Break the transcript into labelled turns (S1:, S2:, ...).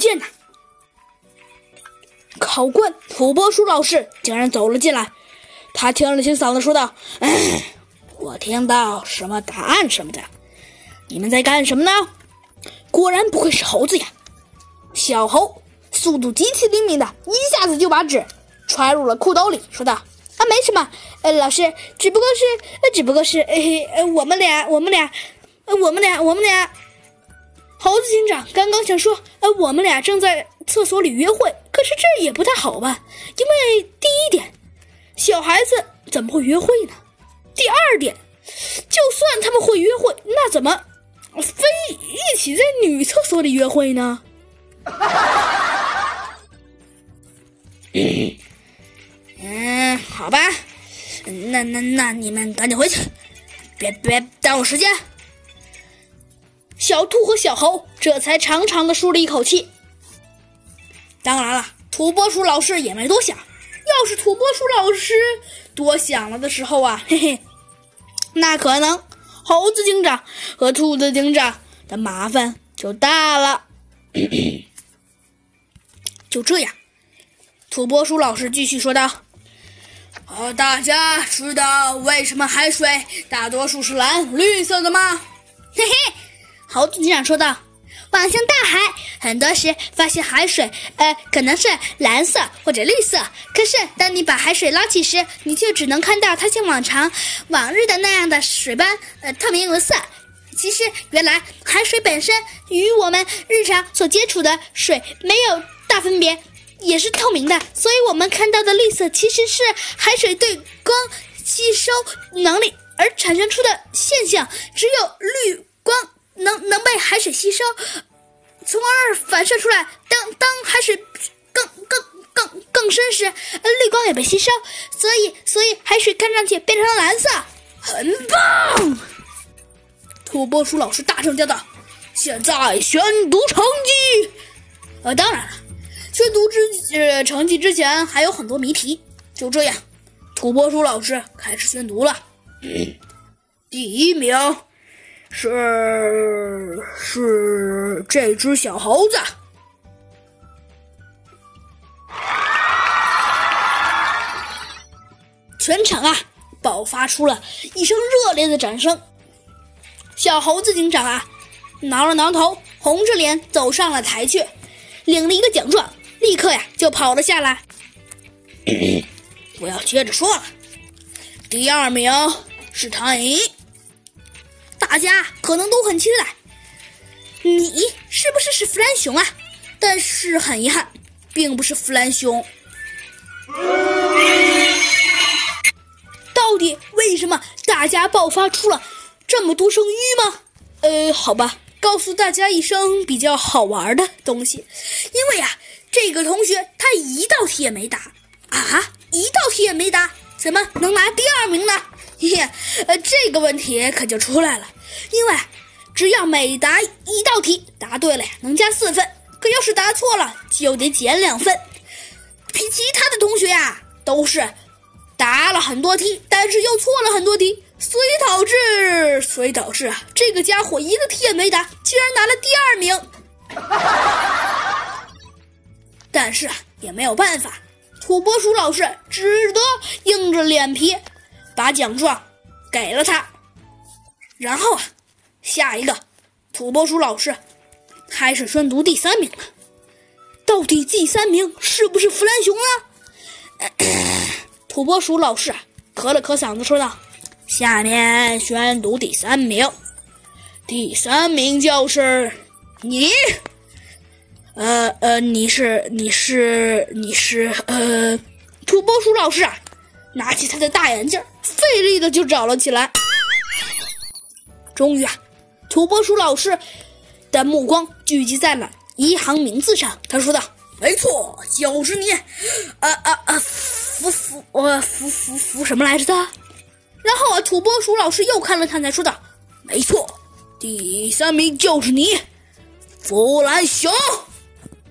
S1: 见呐，考官土拨鼠老师竟然走了进来。他清了清嗓子，说道：“我听到什么答案什么的，你们在干什么呢？”果然不愧是猴子呀！小猴速度极其灵敏的，一下子就把纸揣入了裤兜里，说道：“啊，没什么，呃，老师，只不过是，呃，只不过是，呃，呃，我们俩，我们俩，呃，我们俩，我们俩。”猴子警长刚刚想说：“呃，我们俩正在厕所里约会。”可是这也不太好吧？因为第一点，小孩子怎么会约会呢？第二点，就算他们会约会，那怎么非一起在女厕所里约会呢？嗯，好吧，那那那你们赶紧回去，别别耽误时间。小兔和小猴这才长长的舒了一口气。当然了，土拨鼠老师也没多想。要是土拨鼠老师多想了的时候啊，嘿嘿，那可能猴子警长和兔子警长的麻烦就大了。就这样，土拨鼠老师继续说道：“呃，大家知道为什么海水大多数是蓝绿色的吗？”嘿嘿。猴子警长说道：“望向大海，很多时发现海水，呃，可能是蓝色或者绿色。可是当你把海水捞起时，你就只能看到它像往常、往日的那样的水般，呃，透明无色。其实，原来海水本身与我们日常所接触的水没有大分别，也是透明的。所以，我们看到的绿色其实是海水对光吸收能力而产生出的现象。只有绿。”能能被海水吸收，从而反射出来。当当海水更更更更深时，绿光也被吸收，所以所以海水看上去变成了蓝色，很棒。土拨鼠老师大声叫道：“现在宣读成绩。”呃，当然了，宣读之呃成绩之前还有很多谜题。就这样，土拨鼠老师开始宣读了。第一名。是是这只小猴子，全场啊爆发出了一声热烈的掌声。小猴子警长啊挠了挠头，红着脸走上了台去，领了一个奖状，立刻呀就跑了下来。不要接着说了，第二名是唐寅。大家可能都很期待，你是不是是弗兰熊啊？但是很遗憾，并不是弗兰熊。到底为什么大家爆发出了这么多声音吗？呃，好吧，告诉大家一声比较好玩的东西，因为呀，这个同学他一道题也没答啊，一道题也没答，怎么能拿第二名呢？嘿嘿，呃，这个问题可就出来了。因为只要每答一道题答对了呀，能加四分；可要是答错了，就得减两分。比其他的同学呀，都是答了很多题，但是又错了很多题，所以导致，所以导致啊，这个家伙一个题也没答，竟然拿了第二名。但是啊，也没有办法，土拨鼠老师只得硬着脸皮把奖状给了他。然后啊，下一个土拨鼠老师开始宣读第三名了。到底第三名是不是弗兰熊呢？土拨鼠老师咳了咳嗓子说道：“下面宣读第三名，第三名就是你。呃呃，你是你是你是呃，土拨鼠老师啊，拿起他的大眼镜，费力的就找了起来。”终于啊，土拨鼠老师的目光聚集在了一行名字上。他说道：“没错，就是你。啊啊啊！服服我服服服什么来着的？”然后啊，土拨鼠老师又看了看，才说道：“没错，第三名就是你，弗兰熊。”